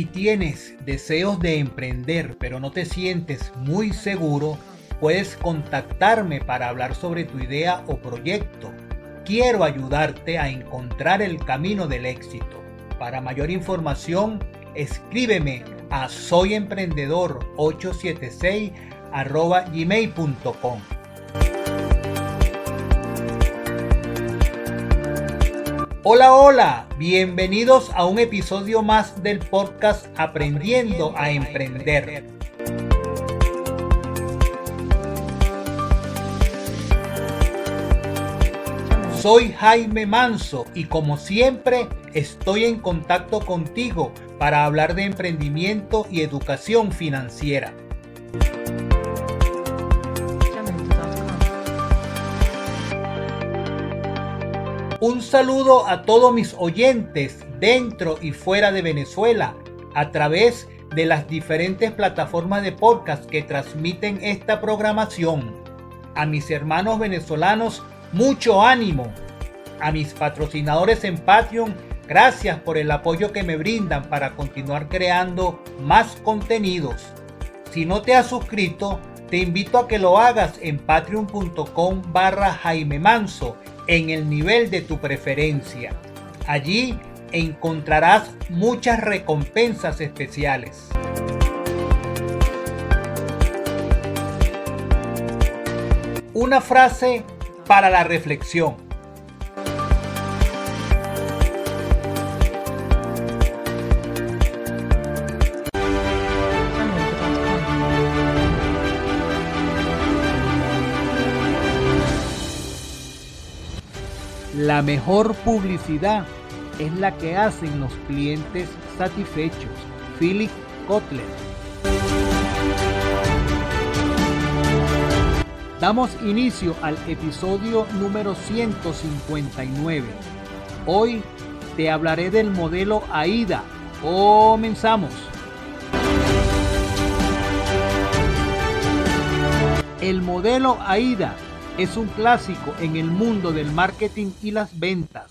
Si tienes deseos de emprender pero no te sientes muy seguro, puedes contactarme para hablar sobre tu idea o proyecto. Quiero ayudarte a encontrar el camino del éxito. Para mayor información, escríbeme a soyemprendedor876 gmail.com. Hola, hola, bienvenidos a un episodio más del podcast Aprendiendo a Emprender. Soy Jaime Manso y como siempre estoy en contacto contigo para hablar de emprendimiento y educación financiera. Un saludo a todos mis oyentes dentro y fuera de Venezuela a través de las diferentes plataformas de podcast que transmiten esta programación. A mis hermanos venezolanos, mucho ánimo. A mis patrocinadores en Patreon, gracias por el apoyo que me brindan para continuar creando más contenidos. Si no te has suscrito, te invito a que lo hagas en patreon.com barra Jaime Manso en el nivel de tu preferencia. Allí encontrarás muchas recompensas especiales. Una frase para la reflexión. La mejor publicidad es la que hacen los clientes satisfechos. Philip Kotler. Damos inicio al episodio número 159. Hoy te hablaré del modelo AIDA. Comenzamos. El modelo AIDA es un clásico en el mundo del marketing y las ventas.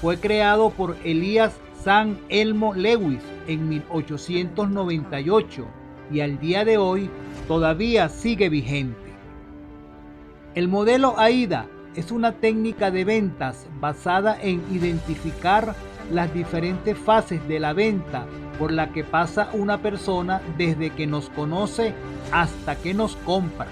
Fue creado por Elías San Elmo Lewis en 1898 y al día de hoy todavía sigue vigente. El modelo AIDA es una técnica de ventas basada en identificar las diferentes fases de la venta por la que pasa una persona desde que nos conoce hasta que nos compra.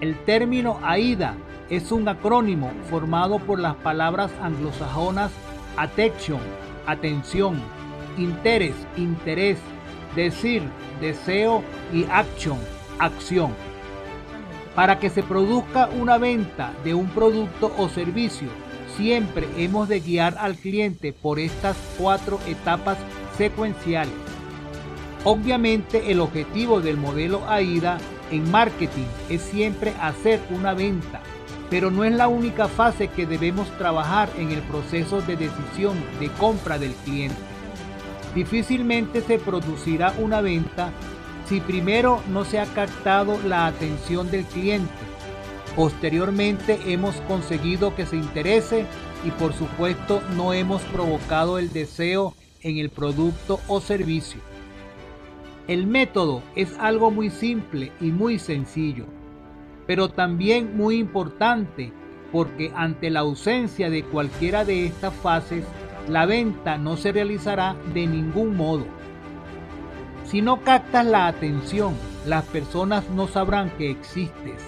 El término AIDA es un acrónimo formado por las palabras anglosajonas attention, atención, interés, interés, decir, deseo y action, acción. Para que se produzca una venta de un producto o servicio, siempre hemos de guiar al cliente por estas cuatro etapas secuenciales. Obviamente el objetivo del modelo AIDA en marketing es siempre hacer una venta, pero no es la única fase que debemos trabajar en el proceso de decisión de compra del cliente. Difícilmente se producirá una venta si primero no se ha captado la atención del cliente. Posteriormente hemos conseguido que se interese y por supuesto no hemos provocado el deseo en el producto o servicio. El método es algo muy simple y muy sencillo, pero también muy importante porque ante la ausencia de cualquiera de estas fases, la venta no se realizará de ningún modo. Si no captas la atención, las personas no sabrán que existes.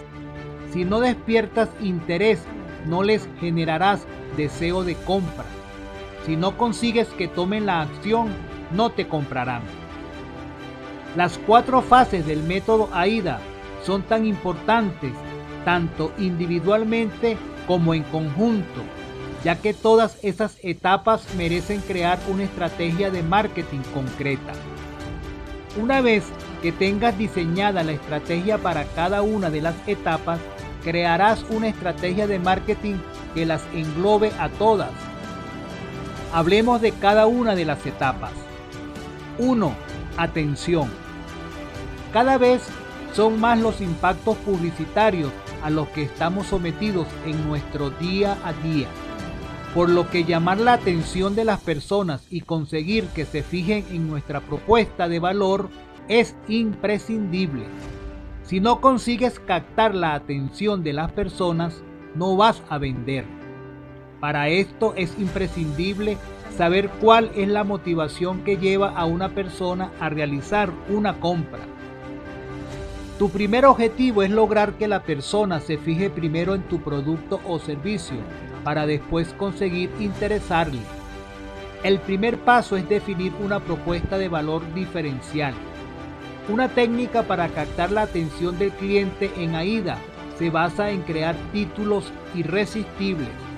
Si no despiertas interés, no les generarás deseo de compra. Si no consigues que tomen la acción, no te comprarán. Las cuatro fases del método AIDA son tan importantes tanto individualmente como en conjunto, ya que todas esas etapas merecen crear una estrategia de marketing concreta. Una vez que tengas diseñada la estrategia para cada una de las etapas, crearás una estrategia de marketing que las englobe a todas. Hablemos de cada una de las etapas. 1 atención. Cada vez son más los impactos publicitarios a los que estamos sometidos en nuestro día a día. por lo que llamar la atención de las personas y conseguir que se fijen en nuestra propuesta de valor es imprescindible. Si no consigues captar la atención de las personas, no vas a vender. Para esto es imprescindible saber cuál es la motivación que lleva a una persona a realizar una compra. Tu primer objetivo es lograr que la persona se fije primero en tu producto o servicio para después conseguir interesarle. El primer paso es definir una propuesta de valor diferencial. Una técnica para captar la atención del cliente en AIDA se basa en crear títulos irresistibles.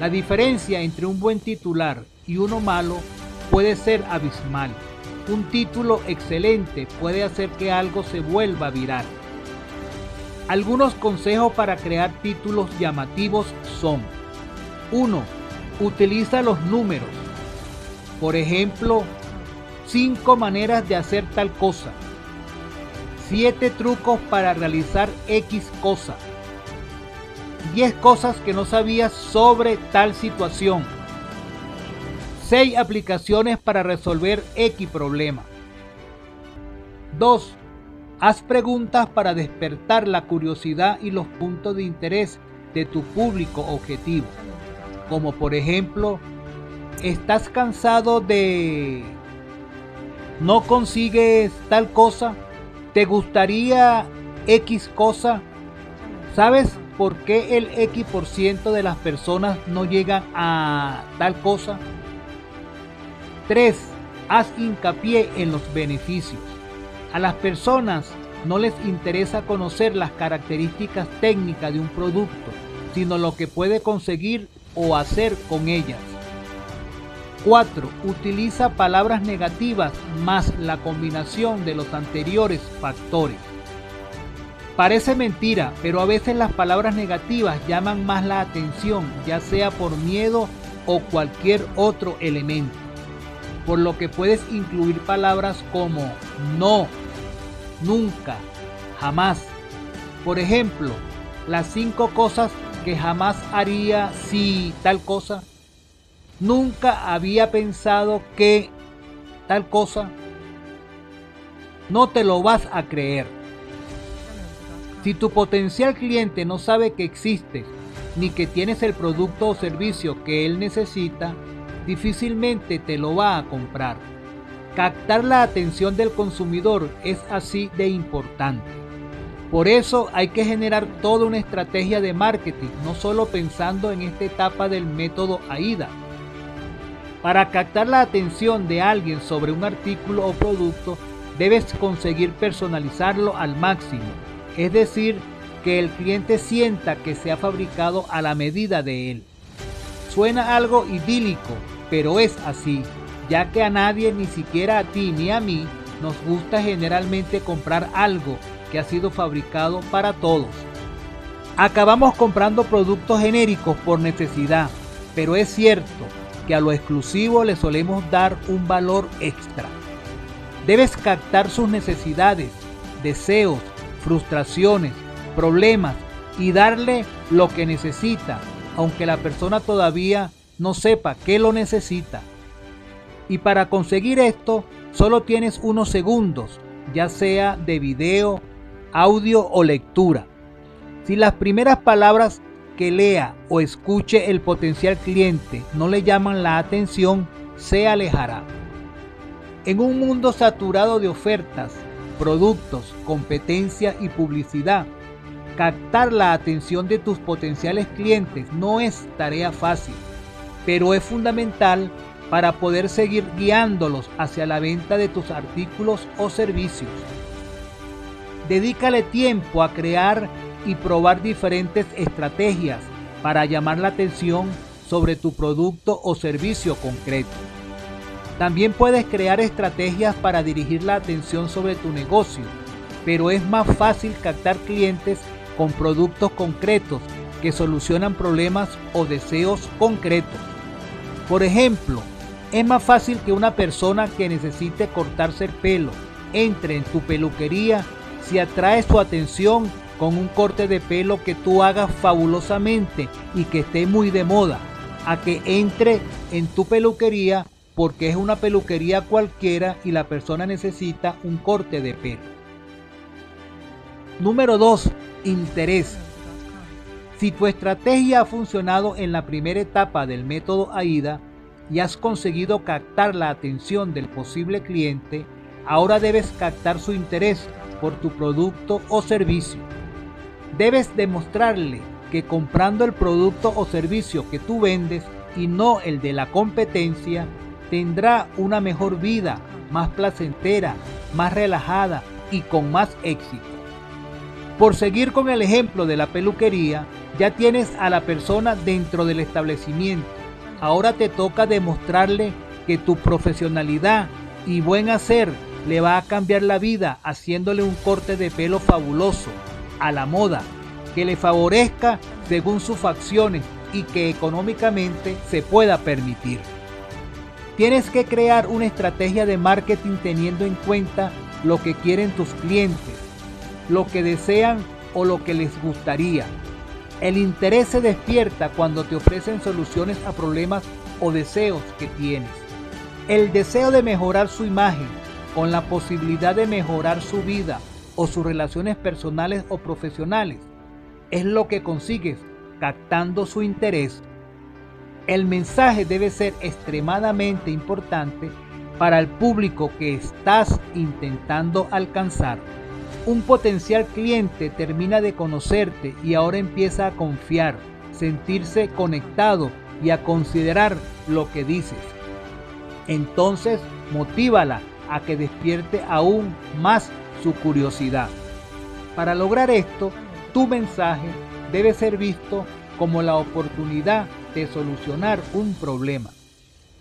La diferencia entre un buen titular y uno malo puede ser abismal. Un título excelente puede hacer que algo se vuelva viral. Algunos consejos para crear títulos llamativos son 1. Utiliza los números. Por ejemplo, 5 maneras de hacer tal cosa. 7 trucos para realizar X cosa. 10 cosas que no sabías sobre tal situación. 6 aplicaciones para resolver X problema. 2. Haz preguntas para despertar la curiosidad y los puntos de interés de tu público objetivo. Como por ejemplo, ¿estás cansado de... no consigues tal cosa? ¿Te gustaría X cosa? ¿Sabes por qué el X por ciento de las personas no llegan a tal cosa? 3. Haz hincapié en los beneficios. A las personas no les interesa conocer las características técnicas de un producto, sino lo que puede conseguir o hacer con ellas. 4. Utiliza palabras negativas más la combinación de los anteriores factores. Parece mentira, pero a veces las palabras negativas llaman más la atención, ya sea por miedo o cualquier otro elemento. Por lo que puedes incluir palabras como no, nunca, jamás. Por ejemplo, las cinco cosas que jamás haría si tal cosa. Nunca había pensado que tal cosa. No te lo vas a creer. Si tu potencial cliente no sabe que existes ni que tienes el producto o servicio que él necesita, difícilmente te lo va a comprar. Captar la atención del consumidor es así de importante. Por eso hay que generar toda una estrategia de marketing, no solo pensando en esta etapa del método AIDA. Para captar la atención de alguien sobre un artículo o producto, debes conseguir personalizarlo al máximo, es decir, que el cliente sienta que se ha fabricado a la medida de él. Suena algo idílico, pero es así, ya que a nadie, ni siquiera a ti ni a mí, nos gusta generalmente comprar algo que ha sido fabricado para todos. Acabamos comprando productos genéricos por necesidad, pero es cierto que a lo exclusivo le solemos dar un valor extra. Debes captar sus necesidades, deseos, frustraciones, problemas y darle lo que necesita, aunque la persona todavía no sepa que lo necesita. Y para conseguir esto, solo tienes unos segundos, ya sea de video, audio o lectura. Si las primeras palabras que lea o escuche el potencial cliente no le llaman la atención, se alejará. En un mundo saturado de ofertas, productos, competencia y publicidad, captar la atención de tus potenciales clientes no es tarea fácil, pero es fundamental para poder seguir guiándolos hacia la venta de tus artículos o servicios. Dedícale tiempo a crear y probar diferentes estrategias para llamar la atención sobre tu producto o servicio concreto. También puedes crear estrategias para dirigir la atención sobre tu negocio, pero es más fácil captar clientes con productos concretos que solucionan problemas o deseos concretos. Por ejemplo, es más fácil que una persona que necesite cortarse el pelo entre en tu peluquería si atraes tu atención con un corte de pelo que tú hagas fabulosamente y que esté muy de moda, a que entre en tu peluquería porque es una peluquería cualquiera y la persona necesita un corte de pelo. Número 2. Interés. Si tu estrategia ha funcionado en la primera etapa del método AIDA y has conseguido captar la atención del posible cliente, ahora debes captar su interés por tu producto o servicio. Debes demostrarle que comprando el producto o servicio que tú vendes y no el de la competencia, tendrá una mejor vida, más placentera, más relajada y con más éxito. Por seguir con el ejemplo de la peluquería, ya tienes a la persona dentro del establecimiento. Ahora te toca demostrarle que tu profesionalidad y buen hacer le va a cambiar la vida haciéndole un corte de pelo fabuloso, a la moda, que le favorezca según sus facciones y que económicamente se pueda permitir. Tienes que crear una estrategia de marketing teniendo en cuenta lo que quieren tus clientes, lo que desean o lo que les gustaría. El interés se despierta cuando te ofrecen soluciones a problemas o deseos que tienes. El deseo de mejorar su imagen con la posibilidad de mejorar su vida o sus relaciones personales o profesionales es lo que consigues captando su interés. El mensaje debe ser extremadamente importante para el público que estás intentando alcanzar. Un potencial cliente termina de conocerte y ahora empieza a confiar, sentirse conectado y a considerar lo que dices. Entonces, motívala a que despierte aún más su curiosidad. Para lograr esto, tu mensaje debe ser visto como la oportunidad de solucionar un problema.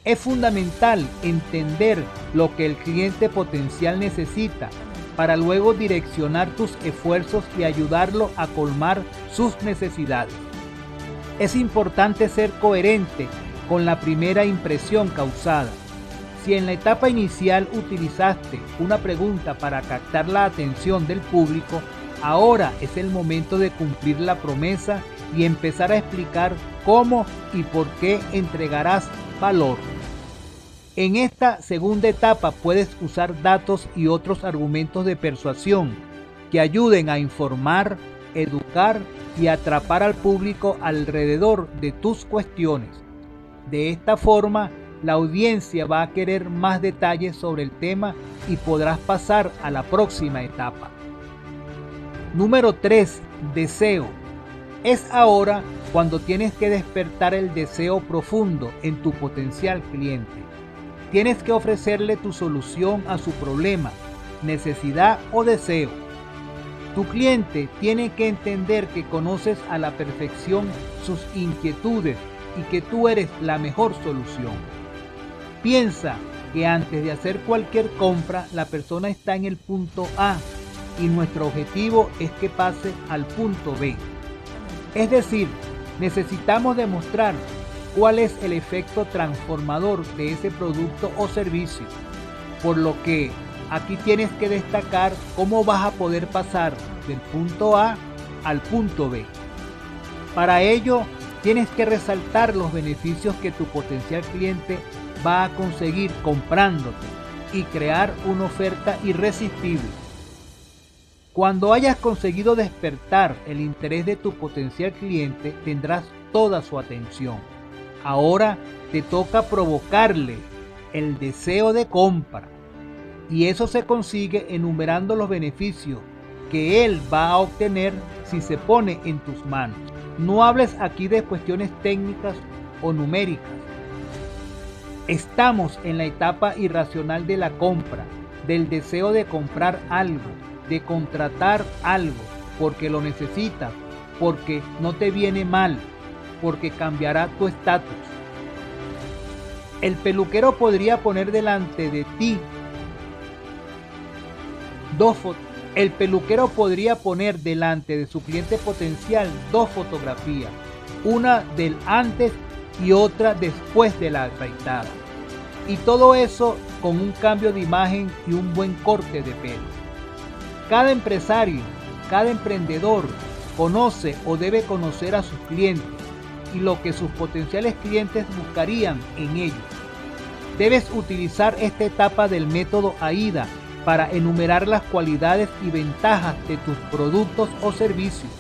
Es fundamental entender lo que el cliente potencial necesita para luego direccionar tus esfuerzos y ayudarlo a colmar sus necesidades. Es importante ser coherente con la primera impresión causada. Si en la etapa inicial utilizaste una pregunta para captar la atención del público, Ahora es el momento de cumplir la promesa y empezar a explicar cómo y por qué entregarás valor. En esta segunda etapa puedes usar datos y otros argumentos de persuasión que ayuden a informar, educar y atrapar al público alrededor de tus cuestiones. De esta forma, la audiencia va a querer más detalles sobre el tema y podrás pasar a la próxima etapa. Número 3. Deseo. Es ahora cuando tienes que despertar el deseo profundo en tu potencial cliente. Tienes que ofrecerle tu solución a su problema, necesidad o deseo. Tu cliente tiene que entender que conoces a la perfección sus inquietudes y que tú eres la mejor solución. Piensa que antes de hacer cualquier compra la persona está en el punto A y nuestro objetivo es que pase al punto B. Es decir, necesitamos demostrar cuál es el efecto transformador de ese producto o servicio. Por lo que aquí tienes que destacar cómo vas a poder pasar del punto A al punto B. Para ello, tienes que resaltar los beneficios que tu potencial cliente va a conseguir comprándote y crear una oferta irresistible cuando hayas conseguido despertar el interés de tu potencial cliente, tendrás toda su atención. Ahora te toca provocarle el deseo de compra. Y eso se consigue enumerando los beneficios que él va a obtener si se pone en tus manos. No hables aquí de cuestiones técnicas o numéricas. Estamos en la etapa irracional de la compra, del deseo de comprar algo, de contratar algo porque lo necesitas, porque no te viene mal, porque cambiará tu estatus. El peluquero podría poner delante de ti dos El peluquero podría poner delante de su cliente potencial dos fotografías, una del antes y otra después de la afeitada. Y todo eso con un cambio de imagen y un buen corte de pelo. Cada empresario, cada emprendedor conoce o debe conocer a sus clientes y lo que sus potenciales clientes buscarían en ellos. Debes utilizar esta etapa del método AIDA para enumerar las cualidades y ventajas de tus productos o servicios,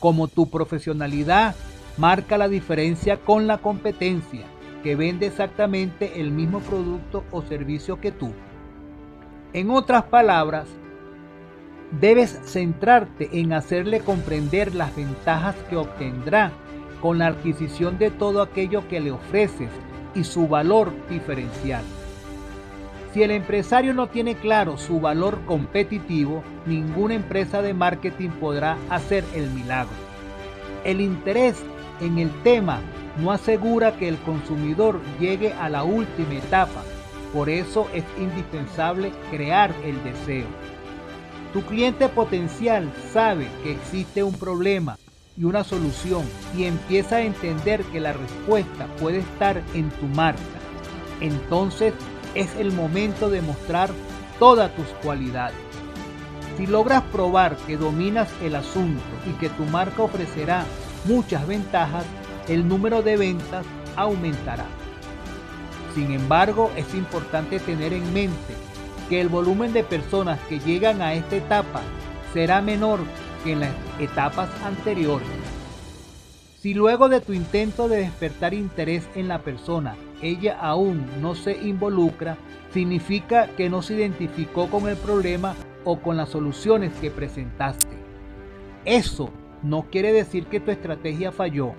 como tu profesionalidad marca la diferencia con la competencia, que vende exactamente el mismo producto o servicio que tú. En otras palabras, debes centrarte en hacerle comprender las ventajas que obtendrá con la adquisición de todo aquello que le ofreces y su valor diferencial. Si el empresario no tiene claro su valor competitivo, ninguna empresa de marketing podrá hacer el milagro. El interés en el tema no asegura que el consumidor llegue a la última etapa, por eso es indispensable crear el deseo. Tu cliente potencial sabe que existe un problema y una solución y empieza a entender que la respuesta puede estar en tu marca. Entonces es el momento de mostrar todas tus cualidades. Si logras probar que dominas el asunto y que tu marca ofrecerá muchas ventajas, el número de ventas aumentará. Sin embargo, es importante tener en mente que el volumen de personas que llegan a esta etapa será menor que en las etapas anteriores. Si luego de tu intento de despertar interés en la persona, ella aún no se involucra, significa que no se identificó con el problema o con las soluciones que presentaste. Eso no quiere decir que tu estrategia falló.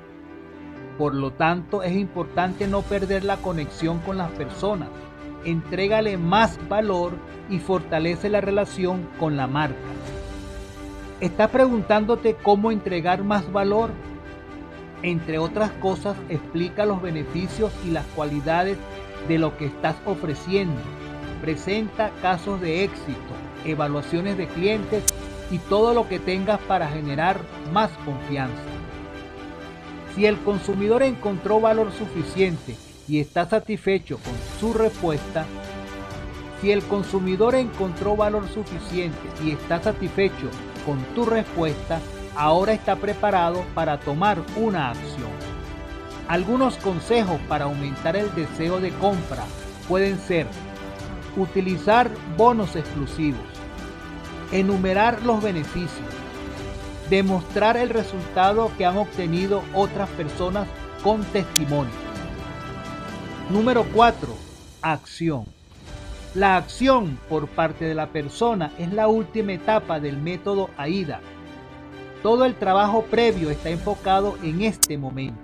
Por lo tanto, es importante no perder la conexión con las personas. Entrégale más valor y fortalece la relación con la marca. ¿Estás preguntándote cómo entregar más valor? Entre otras cosas, explica los beneficios y las cualidades de lo que estás ofreciendo. Presenta casos de éxito, evaluaciones de clientes y todo lo que tengas para generar más confianza. Si el consumidor encontró valor suficiente y está satisfecho con su respuesta, si el consumidor encontró valor suficiente y está satisfecho con tu respuesta, ahora está preparado para tomar una acción. Algunos consejos para aumentar el deseo de compra pueden ser utilizar bonos exclusivos, enumerar los beneficios, demostrar el resultado que han obtenido otras personas con testimonio. Número 4. Acción. La acción por parte de la persona es la última etapa del método AIDA todo el trabajo previo está enfocado en este momento.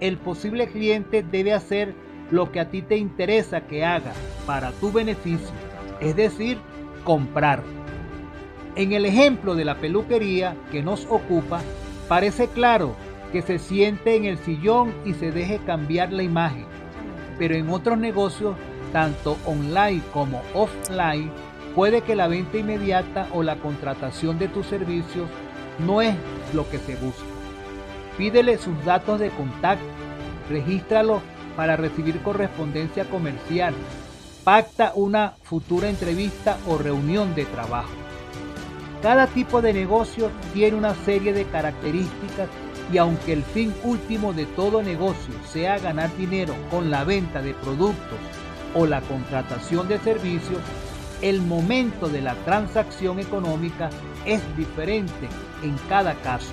El posible cliente debe hacer lo que a ti te interesa que haga para tu beneficio, es decir, comprar. En el ejemplo de la peluquería que nos ocupa, parece claro que se siente en el sillón y se deje cambiar la imagen. Pero en otros negocios, tanto online como offline, puede que la venta inmediata o la contratación de tus servicios no es lo que se busca. Pídele sus datos de contacto, regístralo para recibir correspondencia comercial, pacta una futura entrevista o reunión de trabajo. Cada tipo de negocio tiene una serie de características y aunque el fin último de todo negocio sea ganar dinero con la venta de productos o la contratación de servicios, el momento de la transacción económica es diferente en cada caso.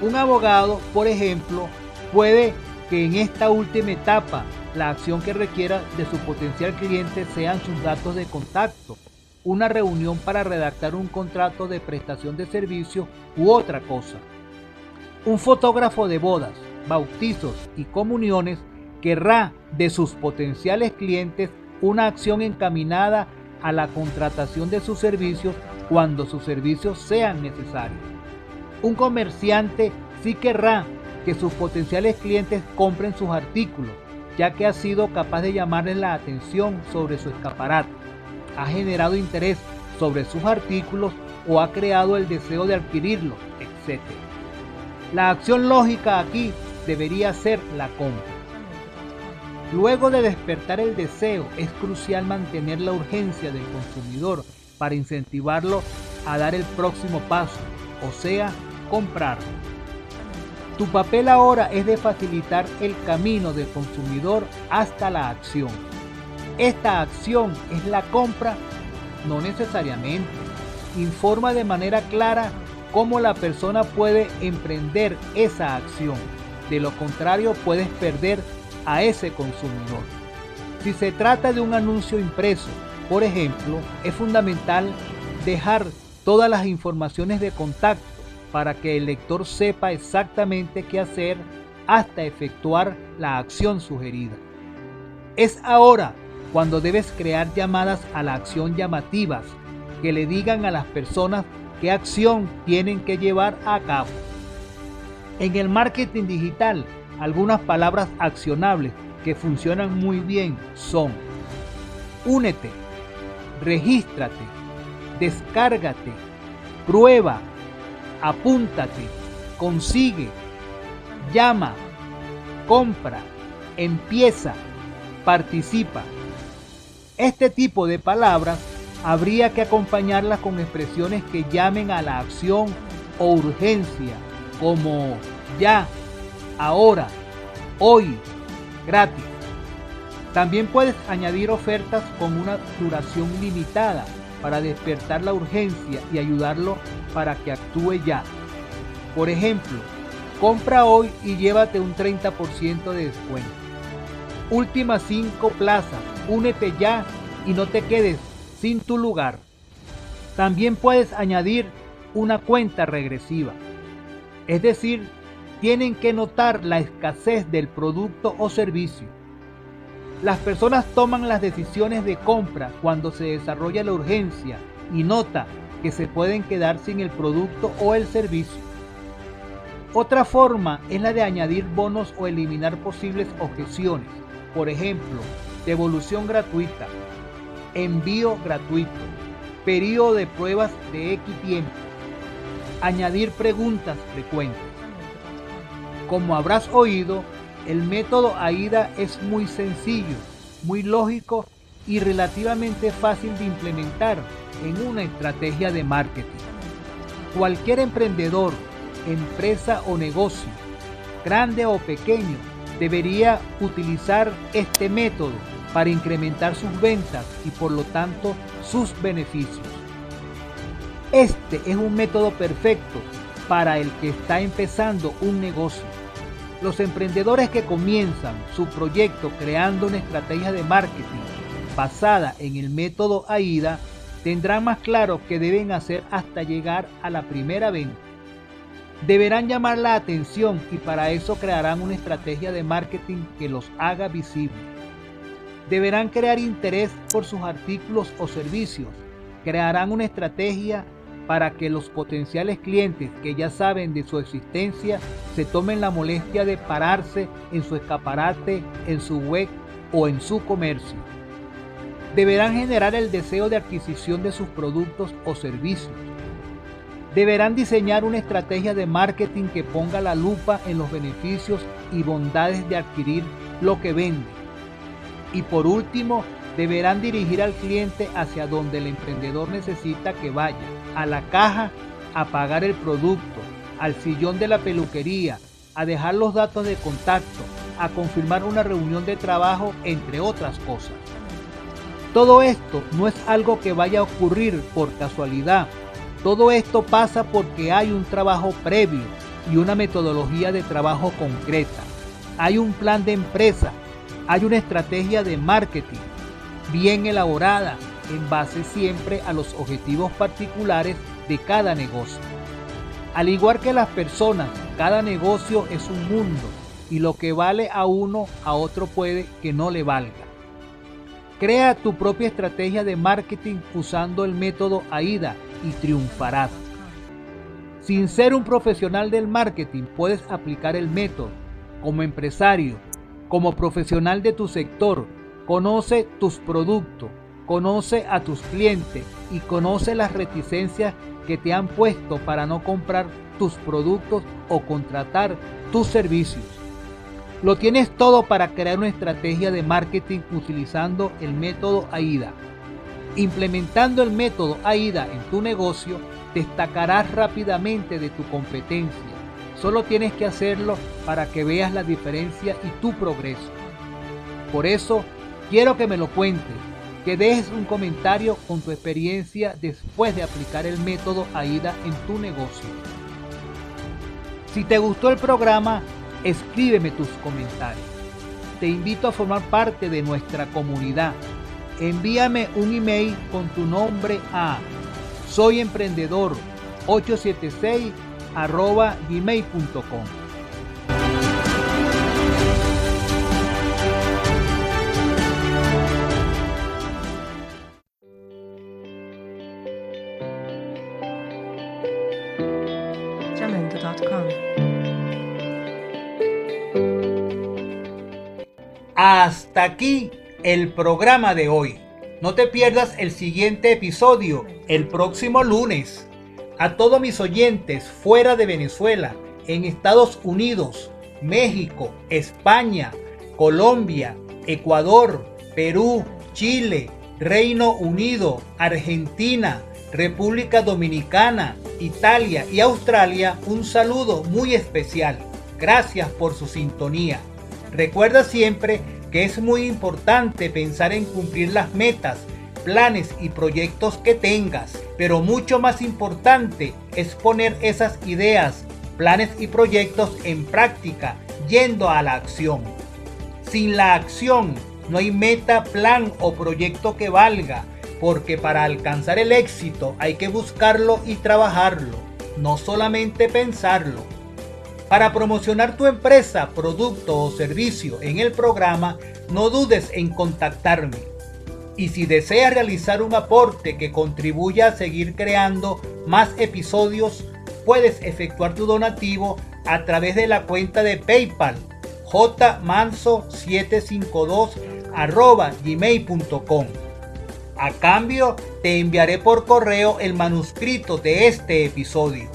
Un abogado, por ejemplo, puede que en esta última etapa la acción que requiera de su potencial cliente sean sus datos de contacto, una reunión para redactar un contrato de prestación de servicio u otra cosa. Un fotógrafo de bodas, bautizos y comuniones querrá de sus potenciales clientes una acción encaminada a la contratación de sus servicios cuando sus servicios sean necesarios. Un comerciante sí querrá que sus potenciales clientes compren sus artículos, ya que ha sido capaz de llamarles la atención sobre su escaparate, ha generado interés sobre sus artículos o ha creado el deseo de adquirirlos, etc. La acción lógica aquí debería ser la compra. Luego de despertar el deseo, es crucial mantener la urgencia del consumidor para incentivarlo a dar el próximo paso, o sea, comprar. Tu papel ahora es de facilitar el camino del consumidor hasta la acción. ¿Esta acción es la compra? No necesariamente. Informa de manera clara cómo la persona puede emprender esa acción. De lo contrario, puedes perder a ese consumidor. Si se trata de un anuncio impreso, por ejemplo, es fundamental dejar todas las informaciones de contacto para que el lector sepa exactamente qué hacer hasta efectuar la acción sugerida. Es ahora cuando debes crear llamadas a la acción llamativas que le digan a las personas qué acción tienen que llevar a cabo. En el marketing digital, algunas palabras accionables que funcionan muy bien son únete, regístrate, descárgate, prueba, apúntate, consigue, llama, compra, empieza, participa. Este tipo de palabras habría que acompañarlas con expresiones que llamen a la acción o urgencia, como ya, ahora, hoy, gratis. También puedes añadir ofertas con una duración limitada para despertar la urgencia y ayudarlo para que actúe ya. Por ejemplo, compra hoy y llévate un 30% de descuento. Últimas 5 plazas, únete ya y no te quedes sin tu lugar. También puedes añadir una cuenta regresiva. Es decir, tienen que notar la escasez del producto o servicio las personas toman las decisiones de compra cuando se desarrolla la urgencia y nota que se pueden quedar sin el producto o el servicio. Otra forma es la de añadir bonos o eliminar posibles objeciones. Por ejemplo, devolución gratuita, envío gratuito, periodo de pruebas de X tiempo, añadir preguntas frecuentes. Como habrás oído, el método AIDA es muy sencillo, muy lógico y relativamente fácil de implementar en una estrategia de marketing. Cualquier emprendedor, empresa o negocio, grande o pequeño, debería utilizar este método para incrementar sus ventas y por lo tanto sus beneficios. Este es un método perfecto para el que está empezando un negocio los emprendedores que comienzan su proyecto creando una estrategia de marketing basada en el método AIDA tendrán más claro qué deben hacer hasta llegar a la primera venta. Deberán llamar la atención y para eso crearán una estrategia de marketing que los haga visibles. Deberán crear interés por sus artículos o servicios. Crearán una estrategia para que los potenciales clientes que ya saben de su existencia se tomen la molestia de pararse en su escaparate, en su web o en su comercio. Deberán generar el deseo de adquisición de sus productos o servicios. Deberán diseñar una estrategia de marketing que ponga la lupa en los beneficios y bondades de adquirir lo que vende. Y por último, deberán dirigir al cliente hacia donde el emprendedor necesita que vaya, a la caja a pagar el producto, al sillón de la peluquería, a dejar los datos de contacto, a confirmar una reunión de trabajo, entre otras cosas. Todo esto no es algo que vaya a ocurrir por casualidad. Todo esto pasa porque hay un trabajo previo y una metodología de trabajo concreta. Hay un plan de empresa, hay una estrategia de marketing bien elaborada en base siempre a los objetivos particulares de cada negocio. Al igual que las personas, cada negocio es un mundo y lo que vale a uno, a otro puede que no le valga. Crea tu propia estrategia de marketing usando el método AIDA y triunfarás. Sin ser un profesional del marketing, puedes aplicar el método como empresario, como profesional de tu sector, Conoce tus productos, conoce a tus clientes y conoce las reticencias que te han puesto para no comprar tus productos o contratar tus servicios. Lo tienes todo para crear una estrategia de marketing utilizando el método AIDA. Implementando el método AIDA en tu negocio, destacarás rápidamente de tu competencia. Solo tienes que hacerlo para que veas la diferencia y tu progreso. Por eso, quiero que me lo cuentes, que dejes un comentario con tu experiencia después de aplicar el método AIDA en tu negocio. Si te gustó el programa, escríbeme tus comentarios. Te invito a formar parte de nuestra comunidad. Envíame un email con tu nombre a soyemprendedor876 arroba gmail.com. Hasta aquí el programa de hoy. No te pierdas el siguiente episodio el próximo lunes a todos mis oyentes fuera de Venezuela, en Estados Unidos, México, España, Colombia, Ecuador, Perú, Chile, Reino Unido, Argentina, República Dominicana, Italia y Australia, un saludo muy especial. Gracias por su sintonía. Recuerda siempre que es muy importante pensar en cumplir las metas planes y proyectos que tengas, pero mucho más importante es poner esas ideas, planes y proyectos en práctica, yendo a la acción. Sin la acción no hay meta, plan o proyecto que valga, porque para alcanzar el éxito hay que buscarlo y trabajarlo, no solamente pensarlo. Para promocionar tu empresa, producto o servicio en el programa, no dudes en contactarme y si deseas realizar un aporte que contribuya a seguir creando más episodios, puedes efectuar tu donativo a través de la cuenta de PayPal jmanso752 gmail.com. A cambio, te enviaré por correo el manuscrito de este episodio.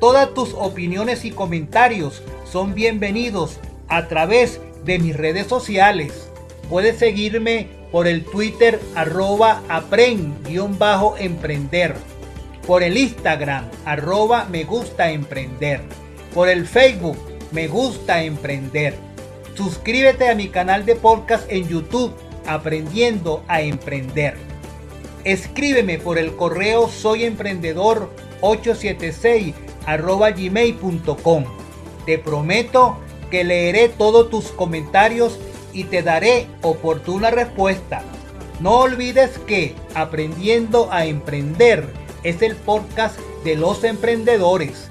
Todas tus opiniones y comentarios son bienvenidos a través de mis redes sociales. Puedes seguirme por el Twitter arroba aprend-emprender, por el Instagram arroba me gusta emprender, por el Facebook me gusta emprender. Suscríbete a mi canal de podcast en YouTube Aprendiendo a Emprender. Escríbeme por el correo soyemprendedor876 arroba gmail.com. Te prometo que leeré todos tus comentarios y te daré oportuna respuesta. No olvides que Aprendiendo a Emprender es el podcast de los emprendedores.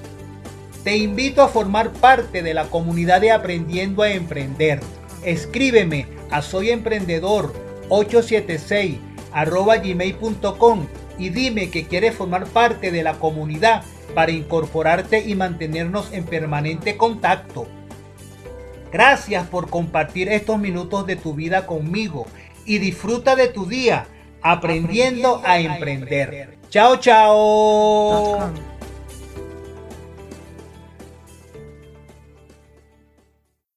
Te invito a formar parte de la comunidad de Aprendiendo a Emprender. Escríbeme a soyemprendedor876 gmail.com y dime que quieres formar parte de la comunidad para incorporarte y mantenernos en permanente contacto. Gracias por compartir estos minutos de tu vida conmigo y disfruta de tu día aprendiendo, a, emprender. Chao, chao.